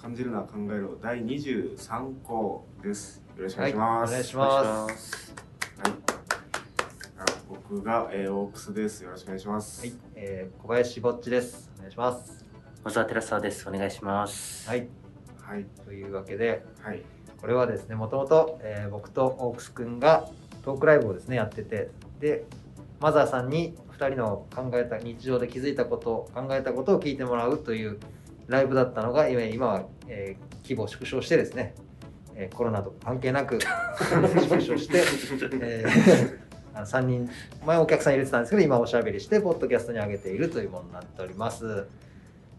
感じるな考えろ第23項です。よろしくお願いしはい、おます。願いします。はい。あ僕が、えー、オークスです。よろしくお願いします。はい、えー、小林ぼっちです。お願いします。小沢寺澤です。お願いします。はい、はい。というわけで、はい。これはですね、もともと、えー僕とオークスくんがトークライブをですね、やってて、で、マザーさんに2人の考えた、日常で気づいたこと、考えたことを聞いてもらうというライブだったのが、今今は、えー規模を縮小してですね、えーコロナと関係なく 縮小して、えーあの3人前お客さん入れてたんですけど今おしゃべりしてポッドキャストに上げているというものになっております。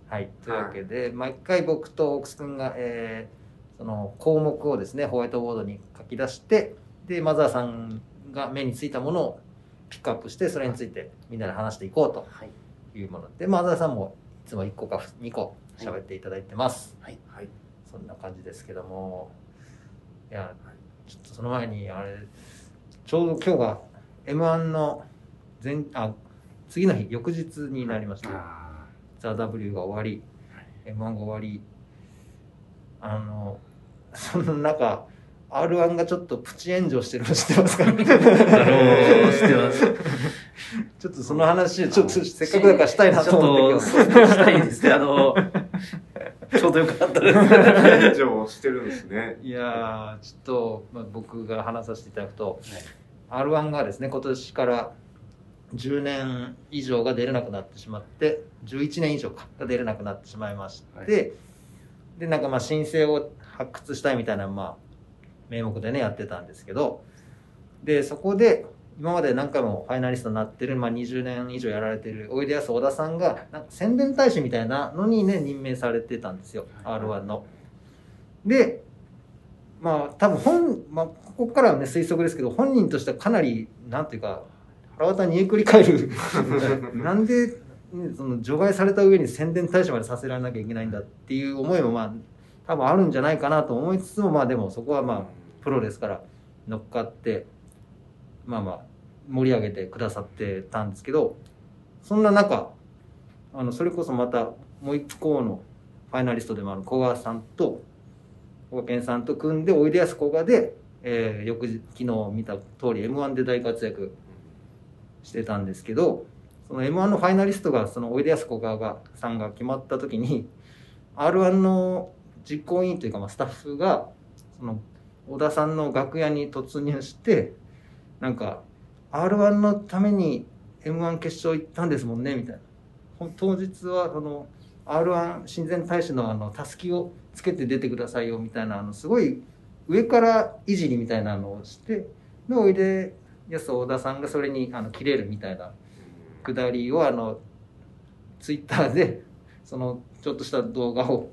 はい。というわけで、毎回僕とオークス君が、えーその項目をですねホワイトボードに書き出してでマザーさんが目についたものをピックアップしてそれについてみんなで話していこうとはい。いうものでマザーさんもいつも1個か2個喋っていただいてます。はい。はい。そんな感じですけどもいやちょっとその前にあれちょうど今日が m 1の前あ次の日翌日になりましたあ「ザ・ w が終わり m 1が終わりあのその中 r 1がちょっとプチ炎上してるの知ってますか？なるほど知ってます ちょっとその話ちょっとせっかくだからしたいなと思ってちょっとしたいですね。あの、ちょうどよかったです。炎上してるんですね。いやーちょっと、まあ、僕が話させていただくと r 1がですね今年から10年以上が出れなくなってしまって11年以上かが出れなくなってしまいまして、はいでなんかまあ申請を発掘したいみたいなまあ名目でねやってたんですけどでそこで今まで何回もファイナリストになってる、まあ、20年以上やられてるおいでやす小田さんがなんか宣伝大使みたいなのにね任命されてたんですよ、はい r 1の。でまあ多分本、まあ、ここからはね推測ですけど本人としてはかなりなんていうか腹渡煮えくり返る なんで、ね、その除外された上に宣伝大使までさせられなきゃいけないんだっていう思いもまあ多分あるんじゃないかなと思いつつもまあでもそこはまあプロですから乗っかってまあまあ盛り上げてくださってたんですけどそんな中あのそれこそまたもう一個のファイナリストでもある小川さんと小川健さんと組んでおいでやすこがで、えー翌日昨日見た通り m 1で大活躍してたんですけどその m 1のファイナリストがそのおいでやすこががさんが決まった時に r 1の実行委員というかまあスタッフがその小田さんの楽屋に突入してなんか r 1のために m 1決勝行ったんですもんねみたいな。当日はその r 1親善大使のあのたすきをつけて出てくださいよみたいなあのすごい上からいじりみたいなのをしてでおいでやす小田さんがそれにあの切れるみたいなくだりをあのツイッターでそのちょっとした動画を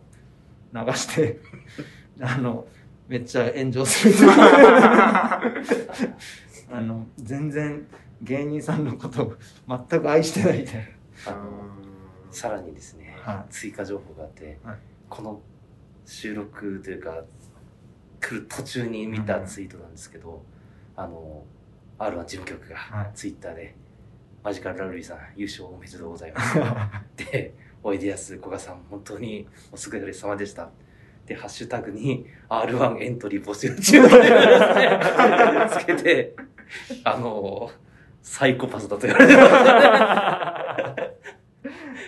流して あのめっちゃ炎上する あの全然芸人さんのことを全く愛してないみたいあのさらにですね、は追加情報があって、はい。この収録というか来る途中に見たツイートなんですけど、あの R1 事務局がはい。ツイッターで、マジカルラブリーさん優勝おめでとうございます。な で、おいでやすこがさん、本当にお疲れ様でした。で、ハッシュタグに R1 エントリー募集中とつけて、あの、サイコパスだと言われてます。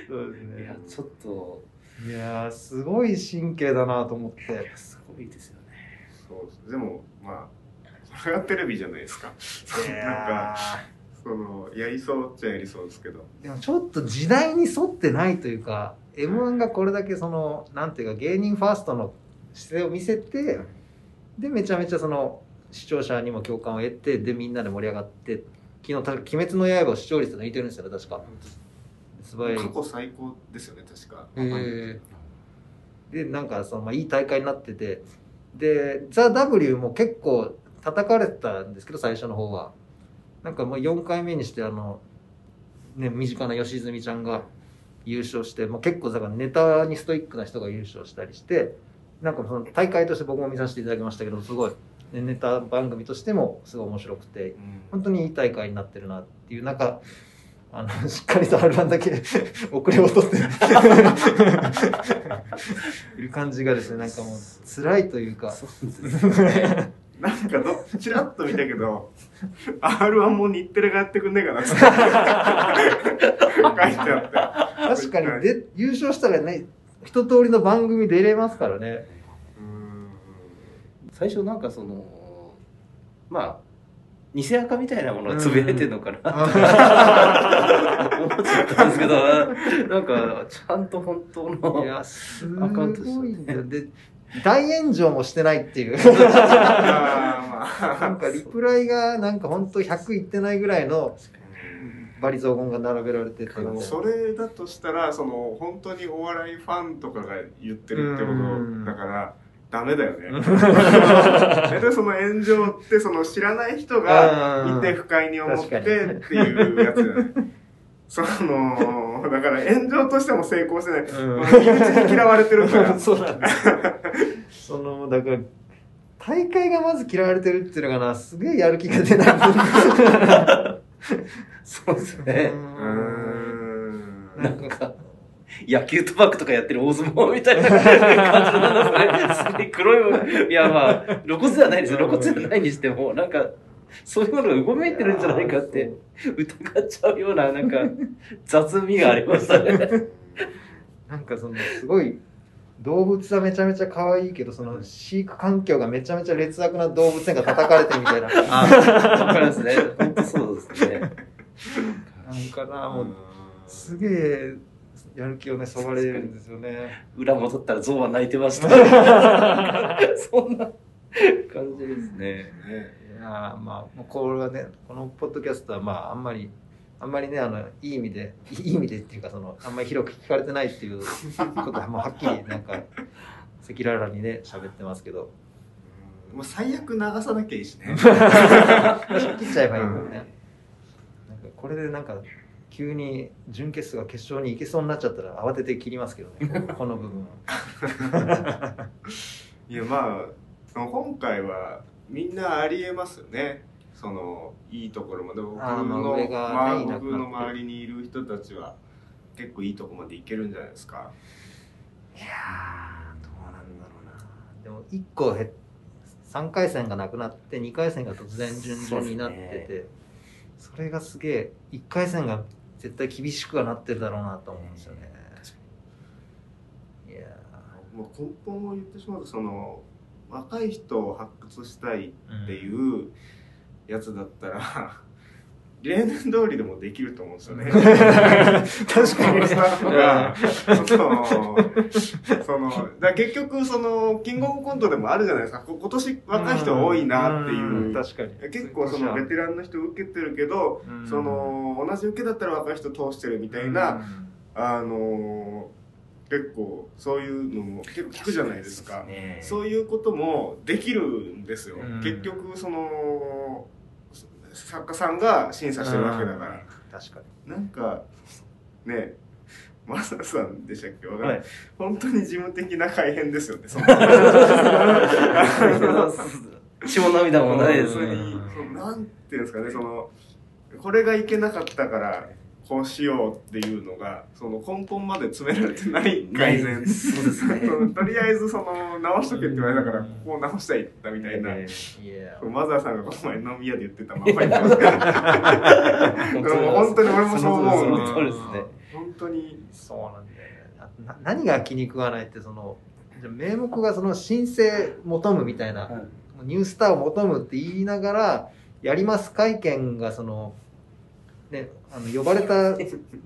そうですいや、ちょっと、いやーすごい神経だなと思って。すごいですよね。そうですでもまあそれがテレビじゃないですか。いなんやかそのやりそうっちゃやりそうですけど。ーでもちょっと時代に沿ってないというか m 1がこれだけそのなんていうか芸人ファーストの姿勢を見せてでめちゃめちゃその視聴者にも共感を得てでみんなで盛り上がって昨日た「鬼滅の刃」視聴率抜いてるんですよね確か素晴らしい過去最高ですよね確か。へーでなんかその、まあ、いい大会になっててで「ザ・ w も結構叩かれてたんですけど最初の方はなんかもう4回目にしてあの、ね、身近な吉住ちゃんが優勝して、まあ、結構だからネタにストイックな人が優勝したりしてなんかその大会として僕も見させていただきましたけどすごい、ねネタ番組としてもすごい面白くて本当にいい大会になってるなっていう中あの、しっかりと R1 だけ 遅れを取って いる感じがですね、なんかもう辛いというか、そうですね。なんかど、ちらっと見たけど、R1 も日テレがやってくんねえかなって 書いてあって。確かにで優勝したらね、一通りの番組出れますからね。うん最初なんかその、まあ、偽赤みたいなものをつぶやいてるのかなって思っちゃったんですけど、なんか、ちゃんと本当いの、や、すアカウントですねごいんだよ。で、大炎上もしてないっていう。なんかリプライがなんか本当100いってないぐらいのバリ雑言が並べられてて。それだとしたらその本当にお笑いファンとかが言ってるってことだからダメだよね。大体その炎上ってその知らない人がいて不快に思ってっていうやつ。そのだから炎上としても成功してない。うん身内に嫌われてるから。そうなんですよその、だから、大会がまず嫌われてるっていうのがな、すげえやる気が出ない。そうですね。うーんなんか、野球賭博とかやってる大相撲みたいな感じなんですね。すごい黒い、いやまあ、露骨ではないですよ。露骨ではないにしても、なんか、そういうものがうごめいてるんじゃないかって疑っちゃうような、なんか、雑味がありましたね。なんかその、すごい、動物はめちゃめちゃ可愛いけど、その飼育環境がめちゃめちゃ劣悪な動物園が叩かれてるみたいな。あ、わかりますね。本当そうですね。なんかな、もう、すげえ、やる気をね、そがれるんですよね。裏戻ったら象は泣いてました。そんな感じですね。ねいやーまあ、もうこれはね、このポッドキャストは、まあ、あんまり、あんまりね、あの、いい意味で、いい意味でっていうか、その、あんまり広く聞かれてないっていうことは、もうはっきり、なんか、赤裸々にね、喋ってますけど、もう最悪流さなきゃいいしね。切っちゃえばいいもんね。なんか、これでなんか、急に準決勝が決勝に行けそうになっちゃったら慌てて切りますけどね、この部分は。いやまあ今回はみんなありえますよね。そのいいところまで僕の,、ねまあ僕の周りにいる人たちは結構いいとこまでいけるんじゃないですか。いやー、どうなんだろうな。でも、1個へ、3回戦がなくなって、2回戦が突然順々になってて、それがすげえ、1回戦が絶対厳しくはなってるだろうなと思うんですよね。いやもう根本を言ってしまうとその若い人を発掘したいーっていうやつだったら、例年通りでもできると思うんですよね。確かにスタッフが、その、その、だ結局、その、キングオブコントでもあるじゃないですか。こ今年若い人多いなっていう。確かに。結構そのベテランの人受けてるけど、うん。その、同じ受けだったら若い人通してるみたいな、あの結構そういうのも結構聞くじゃないですか。ねそういうこともできるんですよ。うん結局、その、作家さんが審査してるわけだから。うん確かに。なんか、ね、マサさんでしたっけ？わかんないはい。本当に事務的な改変ですよね、その 血も涙もないですね。うんなんていうんですかね、その、これがいけなかったから、こうしようっていうのが、その根本まで詰められてない改善。そうですね とりあえず、その、直しとけって言われたから、ここを直したいって言ったみたいな。いやマザーさんがこの前飲み屋で言ってたまんま言ってますから。本当に俺もそう思うんでその通りですね。本当に、そうなんだよねなな何が気に食わないってそのじゃあ名目がその申請求むみたいな、ニュースターを求むって言いながらやります会見がその、ね、あの呼ばれた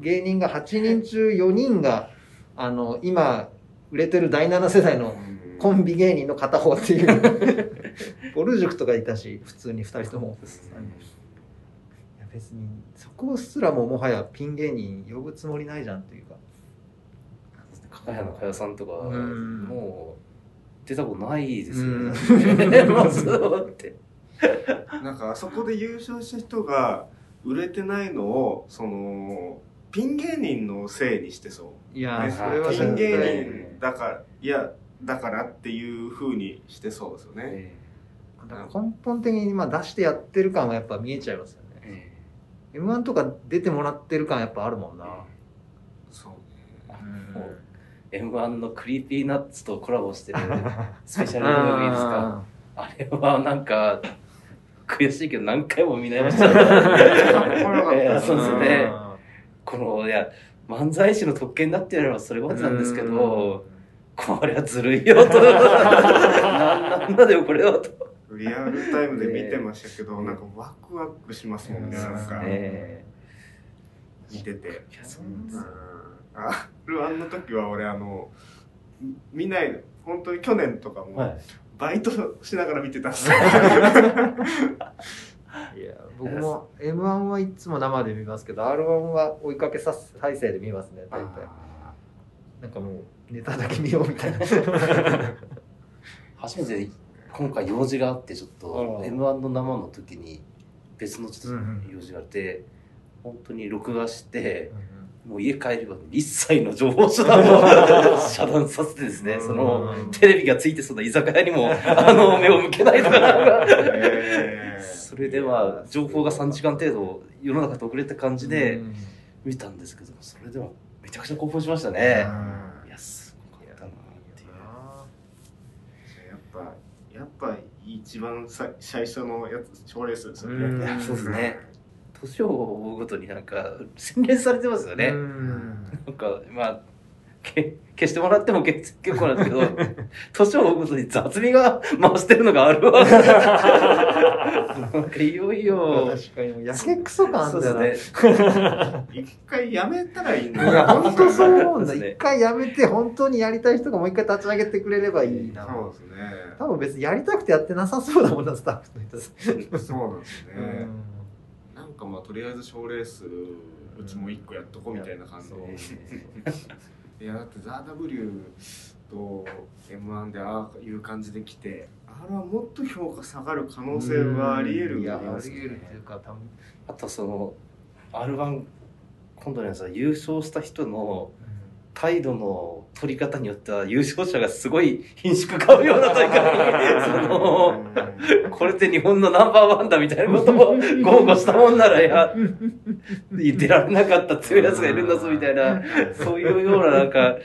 芸人が8人中4人があの今売れてる第7世代のコンビ芸人の片方っていう。ボル塾とかいたし普通に2人とも。いや別にそこすらももはやピン芸人呼ぶつもりないじゃんっていうか。かかやのかやさんとか、うん。もう、出たことないですようん。ね。まずはって。なんかあそこで優勝した人が売れてないのをそのピン芸人のせいにしてそう。いやねそれはピン芸人だからい。やだからっていうふうにしてそうですよね、だから根本的にまあ出してやってる感はやっぱ見えちゃいますよね。え m 1とか出てもらってる感やっぱあるもんな、そうもう M1 の Creepy Nuts とコラボしてる スペシャルムービーですか？あれはなんか悔しいけど何回も見直しちゃったそうですん。ねこのいや漫才師の特権だってやればそれまでなんですけどこれはずるいよと。なんなんだよこれはと。リアルタイムで見てましたけど、なんかワクワクしますもんね、うんなんか、ね見てて。いやそううん。あルアンの時は俺あの見ない本当に去年とかも、はいバイトしながら見てたんです。よいや僕も m 1はいつも生で見ますけど r 1は追いかけさす再生で見ますね大体。なんかもうネタだけ見ようみたいな。初めて今回用事があってちょっと m 1の生の時に別のちょっうんうん。と用事があって、本当に録画してもう家帰れば一切の情報手段を 遮断させてですねうん。そのテレビがついてそうな居酒屋にも あの目を向けないとか。それでは情報が3時間程度世の中と遅れた感じでうん。見たんですけどそれでもめちゃくちゃ興奮しましたね。うん。いやすごかったなっていう。やっぱやっぱ一番さ最初のやつ賞レースですようん。ねそうですね年を追うごとになんか洗練されてますよね、うん。なんかまあけ消してもらっても結結構なんですけど 年を追うごとに雑味が回してるのがあるわ。なんかいよいよ。確かにもうやけくそ感あそんだよな。一回やめたらいいん本当そう思うんだ。そうですね。一回やめて本当にやりたい人がもう一回立ち上げてくれればいいな。そうですね。多分別にやりたくてやってなさそうだもんなスタッフの人そうなんですね、うなんかまあとりあえず賞レースうちも一個やっとこうみたいな感じで。いやだってザ・ W と m 1でああいう感じで来てあれはもっと評価下がる可能性はあり得るいやありますり得るっていうか多分あとその r 1今度のやつは優勝した人の態度の取り方によっては優勝者がすごい品種買うような大会にそのこれって日本のナンバーワンだみたいなことを豪語したもんならいや出られなかった強いやつがいるんだぞみたいなそういうようななんかだか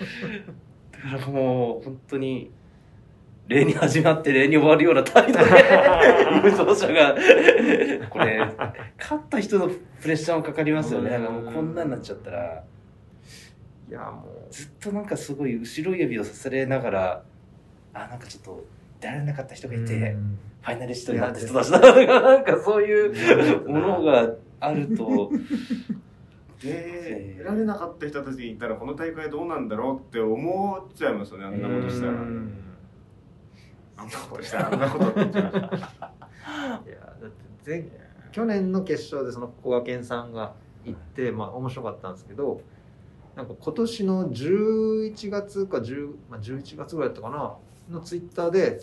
らもう本当に例に始まって例に終わるような態度で 優勝者がこれ勝った人のプレッシャーもかかりますよね。なんかもうこんなになっちゃったらいやもずっとなんかすごい後ろ指をさせられながらあなんかちょっと出られなかった人うがいて、うん。ファイナリストになった人たちだとかなんかそういうものがあると。で出られなかった人たちにいたらこの大会どうなんだろうって思っちゃいますよねあんなことしたら。うん。あんなことしたらあんなことって言っちゃう。いやだって前去年の決勝でそのこがけんさんが行ってまあ面白かったんですけどなんか今年の11月か10、まあ、11月ぐらいだったかなのツイッターで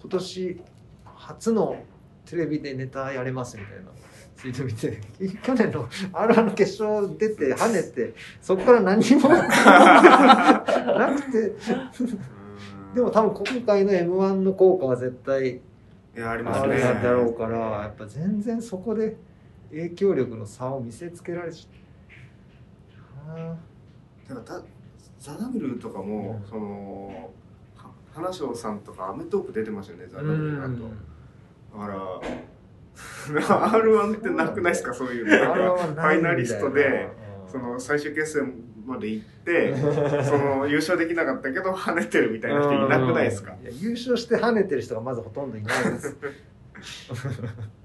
今年初のテレビでネタやれますみたいなツイート見て 去年の r 1の決勝出て跳ねてそこから何も なくて。でも多分今回の m 1の効果は絶対ありますあねれなんだろうからやっぱ全然そこで影響力の差を見せつけられちゃうな。んかたザ・ダブルとかも、うん。そのは花椒さんとかアメトーク出てましたよねザ・ダうブルだと、んだから R1 ってなくないですかそういうの。なんかファイナリストでその最終決戦まで行って その優勝できなかったけど跳ねてるみたいな人いなくないですか？優勝して跳ねてる人がまずほとんどいないです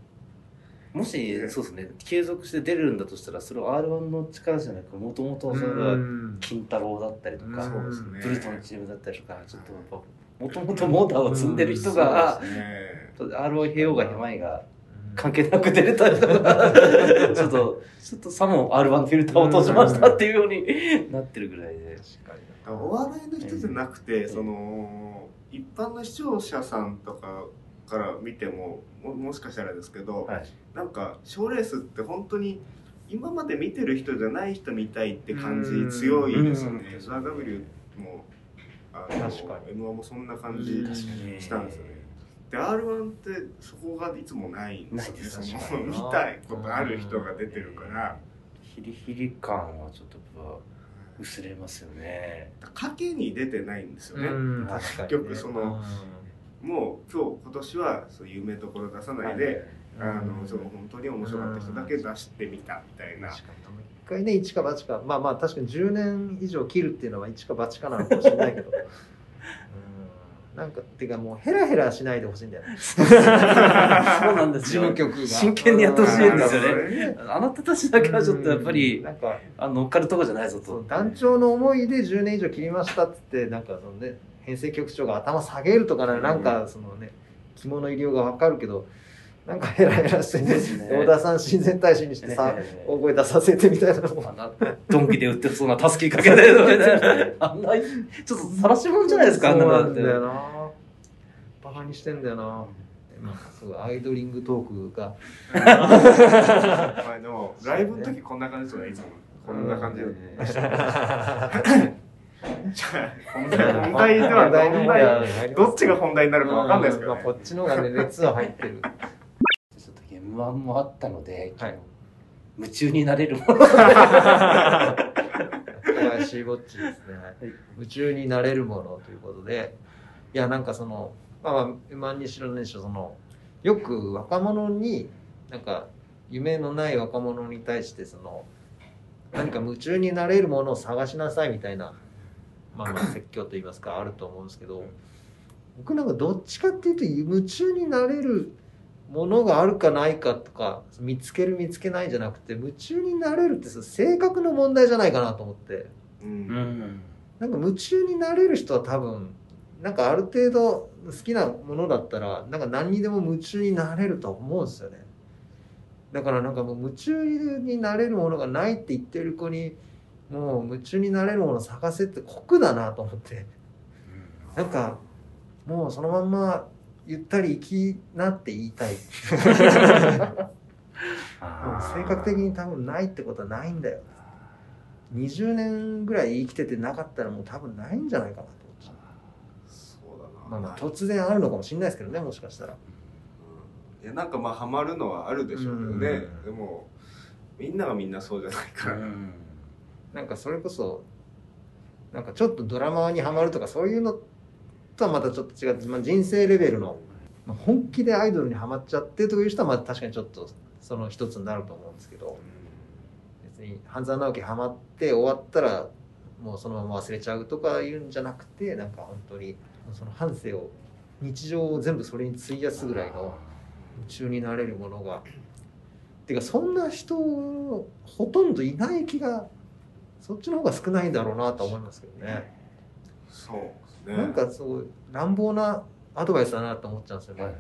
もしそうですね。継続して出れるんだとしたらそれは r 1の力じゃなくもともとそれが金太郎だったりとか、ブルトのチームだったりとかちょっとやっぱもともとモーターを積んでる人が、そうですね。r 1平方が狭いが関係なく出れたりとか ちょっとちょっとさも r 1フィルターを通しましたっていうようになってるぐらいで。お笑いの人じゃなくて、うん。その一般の視聴者さんとかから見てもももしかしたらですけど、はい。なんか賞レースって本当に今まで見てる人じゃない人見たいって感うん。じ強いですよね。うん。ザ・ W もあの確かに。M1 もそんな感じうん。したんですよね。で R1 ってそこがいつもないんですよね。ないです。その見たいことある人が出てるから。ヒリヒリ感はちょっと薄れますよね。賭けに出てないんですよね、うん。確かに、ね、結局そのもう今日今年はそう有名どころ出さないで、あのその本当に面白かった人だけ出してみたみたいな、確かに一回ね一か八か。まあまあ確かに10年以上切るっていうのは一か八かなのかもしれないけど。うん。なんかてかもうヘラヘラしないでほしいんだよね。そうなんですよ。事務局が。真剣にやってほしいんですよね。あなたたちだけはちょっとやっぱうん。りなんかあ乗っかるとこじゃないぞと。団長の思いで10年以上切りましたっつってなんかそのね編成局長が頭下げるとかななんかそのね肝の入りようがわかるけどなんかヘラヘラしてねですね。小田さん親善大使にしてさね大声出させてみたいなのもドンキで売ってそうなタスキーかけてるみたいなあんなちょっと晒し者じゃないですかあんな。なんだよなバカにしてんだよな。まあすごいアイドリングトークが。まあでもライブの時こんな感じですよねいつも。こんな感じで。じゃあ本題本題では本題の本題どっちが本題になるかわかんないですけどね。まあこっちの方がね熱は入ってる。ちょっと M1 もあったので、はい。夢中になれる。もの小林ぼっちですね、夢中になれるものということで。いやなんかそのまあまあ M1 にしろにしろそのよく若者になんか夢のない若者に対してその何か夢中になれるものを探しなさいみたいなまあまあ 説教といいますかあると思うんですけど僕なんかどっちかっていうと夢中になれるものがあるかないかとか見つける見つけないじゃなくて夢中になれるってその性格の問題じゃないかなと思って。ううんん。なんか夢中になれる人は多分なんかある程度好きなものだったらなんか何にでも夢中になれると思うんですよね。だからなんかもう夢中になれるものがないって言ってる子にもう夢中になれるものを探せって酷だなと思って。なんかもうそのまんまゆったり生きなって言いたい。性格的に多分ないってことはないんだよ。20年ぐらい生きててなかったらもう多分ないんじゃないかなと思って。そうだな。まあまあ突然あるのかもしれないですけどねもしかしたら。いやなんかまあハマるのはあるでしょうけどね、うん。でもみんながみんなそうじゃないから、うんなんかそれこそなんかちょっとドラマにはまるとかそういうのとはまたちょっと違って、まあ、人生レベルの、まあ、本気でアイドルにはまっちゃってという人はまあ確かにちょっとその一つになると思うんですけど別に半沢直樹はまって終わったらもうそのまま忘れちゃうとかいうんじゃなくてなんか本当にその半生を日常を全部それに費やすぐらいの夢中になれるものがっていうかそんな人ほとんどいない気がそっちの方が少ないんだろうなと思いますけどね。そうですね。なんかすごい乱暴なアドバイスだなと思っちゃうんですよね、はい。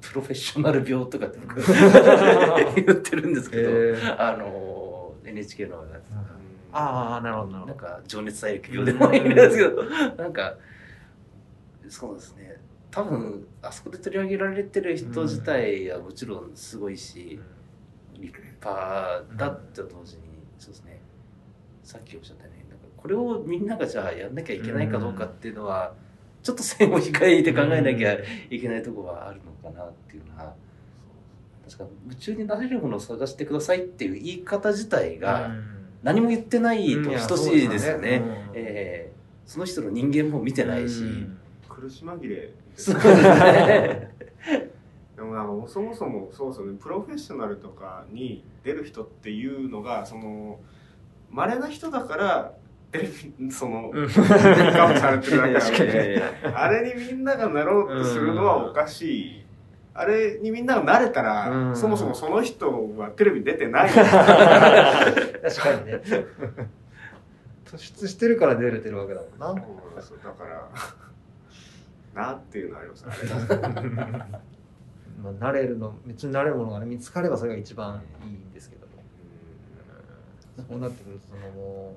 プロフェッショナル病とかって僕 言ってるんですけど、えー。あの NHK のやつ。とかああなるほどなるほなんどか情熱大陸病でもないんですけどなんかそうですね。多分あそこで取り上げられてる人自体はもちろんすごいし立派だって同時にそうですねさっきおっしゃったようになんかこれをみんながじゃあやんなきゃいけないかどうかっていうのはちょっと線を控えて考えなきゃいけないところはあるのかなっていうのは確か夢中になれるものを探してくださいっていう言い方自体が何も言ってないと等しいですよね。えーその人の人間も見てないし、苦し紛れそうですね。でもなんかそもそもそうですよね。プロフェッショナルとかに出る人っていうのがその稀な人だからテレビそのうん。ピッされてるだけなのあれにみんながなろうとするのはおかしい。あれにみんなが慣れたら、うん。そもそもその人はテレビ出てない。確かにね。突出してるから出れてるわけだもんな。そうだから、なっていうのはありますね。まあ、慣れるの別に慣れるものが、ね、見つかればそれが一番いいんですけど。もそうなってくるとそのも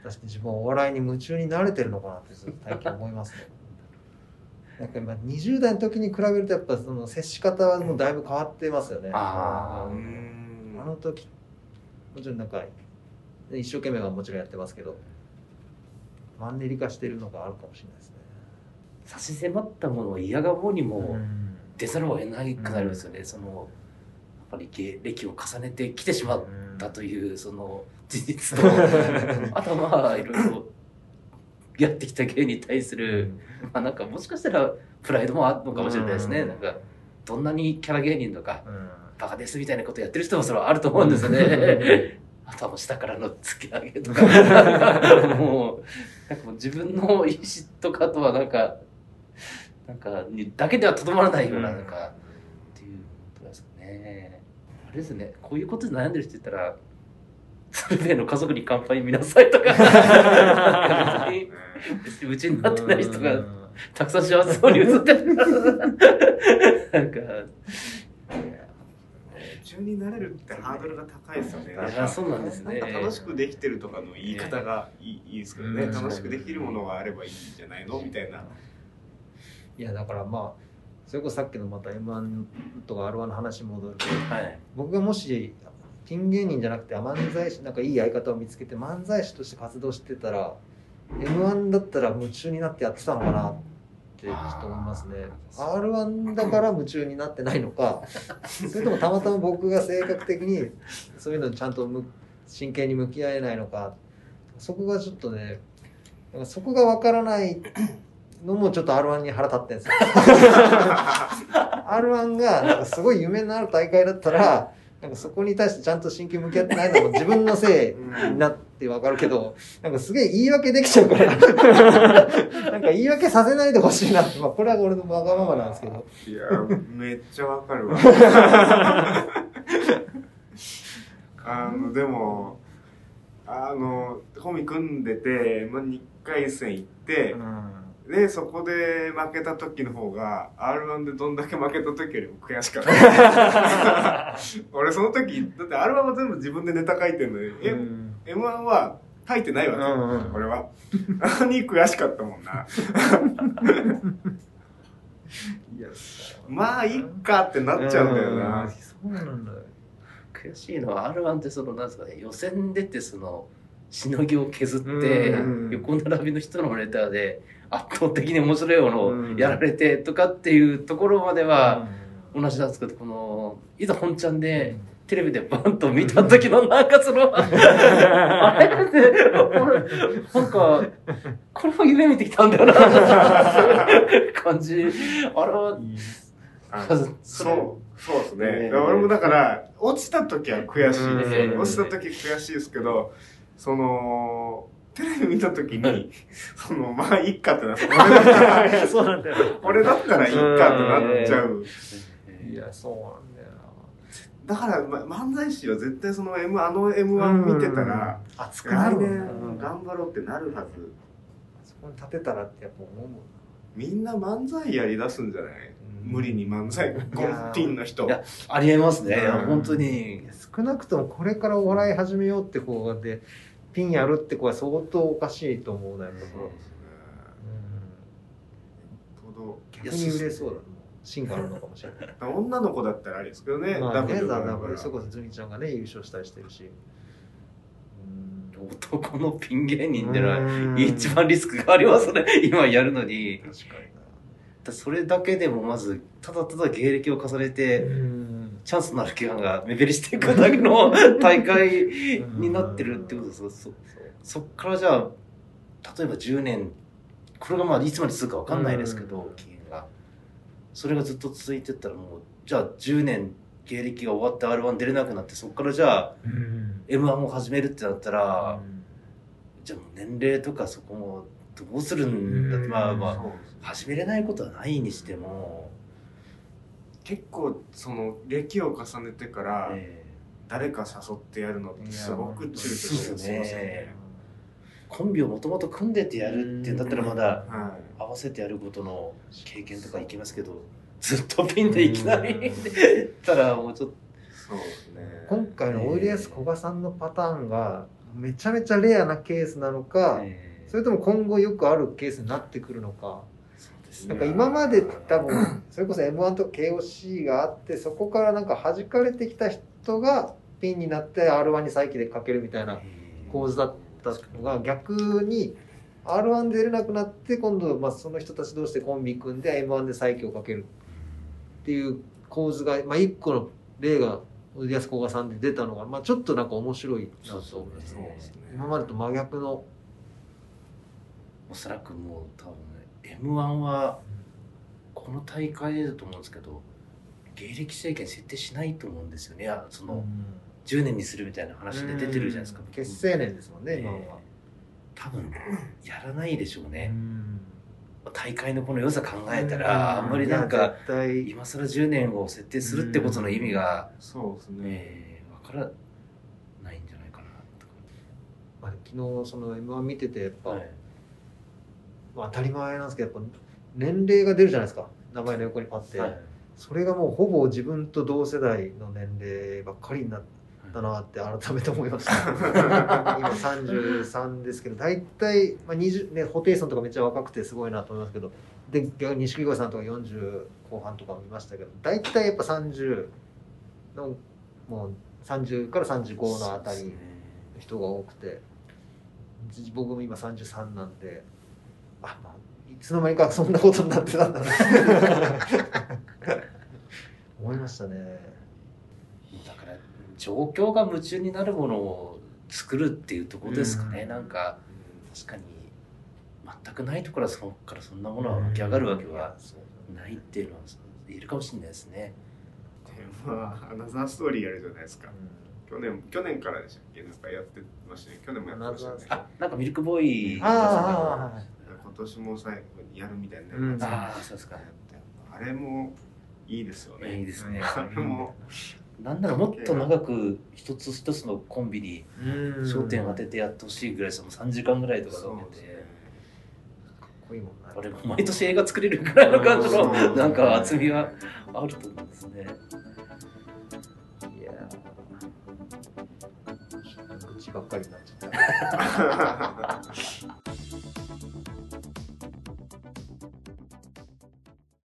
う確かに自分はお笑いに夢中に慣れてるのかなって最近思いますね。なんか今20代の時に比べるとやっぱその接し方はもうだいぶ変わってますよね。あの時もちろんなんか一生懸命はもちろんやってますけどマンネリ化してるのがあるかもしれないですね。差し迫ったものを嫌がもうにうもん。出ざるを得ないくなりますよね、そのやっぱり芸歴を重ねてきてしまったというその事実とあとはまあいろいろやってきた芸に対する、まあなんかもしかしたらプライドもあるのかもしれないですね、うん。なんかどんなにキャラ芸人とかうん。バカですみたいなことやってる人もそれはあると思うんですよね。あとはもう下からの突き上げとか、もう、なんかもう自分の意思とかとはなんか、なんか、にだけではとどまらないような、うん。なんか、っていうことですかね。あれですね、こういうことで悩んでる人いたら、鶴瓶の家族に乾杯見なさいとか、別に別にうちになってない人がたくさん幸せそうに映ってる。なんか、中になれるってハードルが高いですよね。いやそうなんですね楽しくできてるとかの言い方がいい,、いいですけどね、うん楽しくできるものがあればいいんじゃないの？みたいな。いやだからまあそれこそさっきのまた m 1とか r 1の話に戻るとはい。僕がもしピン芸人じゃなくて漫才師なんかいい相方を見つけて漫才師として活動してたら m 1だったら夢中になってやってたのかなってちょっと思いますね r 1だから夢中になってないのか それともたまたま僕が性格的にそういうのにちゃんとむ真剣に向き合えないのかそこがちょっとねそこがわからないのもちょっと r 1に腹立ってんですよ。r 1がなんかすごい夢のある大会だったらなんかそこに対してちゃんと真剣に向き合ってないのも自分のせいになってわかるけどなんかすげえ言い訳できちゃうから。なんか言い訳させないでほしいなって、まあ、これは俺のわがままなんですけど。いや、めっちゃわかるわ。あの、でも、あの、コンビ組んでて、まあ、2回戦行って、で、そこで負けた時の方が、R1 でどんだけ負けた時よりも悔しかった。俺その時、だって R1 は全部自分でネタ書いてんのに、え M1 は書いてないわけ、うんうん俺は。なのに悔しかったもんな。いやまあ、いっかってなっちゃうんだよな。そうなんだよ悔しいのは R1 ってそのなんですかね予選出てそのしのぎを削ってうん横並びの人のネタで圧倒的に面白いものうん。をやられてとかっていうところまでは同じなんですけどこのいざ本ちゃんでテレビでバンと見た時のなんかその あれ？って俺なんかこれも夢見てきたんだよな感じ。あれはあそそう、そうですね。ね俺もだから、落ちた時は悔しいですうん。落ちた時悔しいですけど、その、テレビ見た時に、その、まあ、いっかってなって、俺だったら、そうなんだよ。俺だったらいいかってなっちゃう。いやそうなんだよだから、ま、漫才師は絶対その M、あの M1 見てたら、な熱くなる来年もんな頑張ろうってなるはず。そこに立てたらってやっぱ思うもんな。みんな漫才やり出すんじゃない？うん。無理に漫才、ゴンピンの人。い。やありえますね、うん。本当に。少なくともこれからお笑い始めようって子でピンやるって子は相当おかしいと思うなやっぱ。そうですね。逆に売れそうだな進化あるのかもしれない。女の子だったらありですけどね、まあねダブルそれこそズミちゃんがね優勝したりしてるし。男のピン芸人ってのはうん一番リスクがありますね。今やるのに。確かにだそれだけでもまずただただ芸歴を重ねてなチャンスのある期間が目減りしていくだけの大会になってるってことですそそっからじゃあ例えば10年これがまあいつまで続くか分かんないですけど、期限が。それがずっと続いてったらもうじゃあ10年芸歴が終わって r 1出れなくなってそこからじゃあ m 1を始めるってなったら、じゃあもう年齢とかそこもどうするんだって、まあまあ始めれないことはないにしても、結構その歴を重ねてからえ誰か誘ってやるのってすごく躊躇してるんですね。ーコンビをもともと組んでてやるっていうんだったらまだは合わせてやることの経験とかいきますけどずっとピンでいきなりうん。たらもうちょっと。い、そうですね。今回のおいでやすこがさんのパターンがめちゃめちゃレアなケースなのか、えーそれとも今後よくあるケースになってくるのかですね。なんか今まで多分それこそ m 1とか KOC があってそこからなんか弾かれてきた人がピンになって r 1に再起でかけるみたいな構図だったのが逆に R1 で出れなくなって今度、まあ、その人たち同士でコンビ組んで M1 で再起をかけるっていう構図が、まあ、一個の例が小安古賀さんで出たのが、まあ、ちょっとなんか面白いなと思いますそうですね。ね今までと真逆の。おそらくもう多分ね m 1はこの大会だと思うんですけど芸歴制限設定しないと思うんですよね。その10年にするみたいな話で出てるじゃないですか。結成年ですもんね、今は。多分やらないでしょううね、ん。大会のこの良さ考えたら、あんまりなんか今更10年を設定するってことの意味が、そうですね。えー、分からないんじゃないかなまあ、昨日その M1 見ててやっぱ、とはいまあ、当たり前なんですけどやっぱ年齢が出るじゃないですか。名前の横にパッて、はい。それがもうほぼ自分と同世代の年齢ばっかりになったなって改めて思いました。今33ですけど大体、まあ、20ねホテイソンとかめっちゃ若くてすごいなと思いますけどで逆に錦鯉さんとか40後半とかもいましたけど大体やっぱ30のもう30から35のあたりの人が多くてじ僕も今33なんであ、まあ、いつの間にかそんなことになってたんだな。思いましたね。だから状況が夢中になるものを作るっていうところですかね、うん。なんか確かに全くないところはそこからそんなものが湧き上がるわけはないっていうのは言えるかもしれないですね。でまあ、アナザーストーリーやるじゃないですか。去年、去年からでしたっけ？なんかやってましたね。去年もやってましたよね。あなんかミルクボーイあああ今年も最後にやるみたいなうん。やつああそうですか。あれもいいですよね。いいですね。あれも、なんならもっと長く一つ一つのコンビにうん。焦点を当ててやってほしいぐらいですもん3時間ぐらいとかかけて、っこいいもんな。あれも毎年映画作れるぐらいの感じのうん。なんか厚みはあると思うんですね。いやー。愚痴ばっかりになっちゃった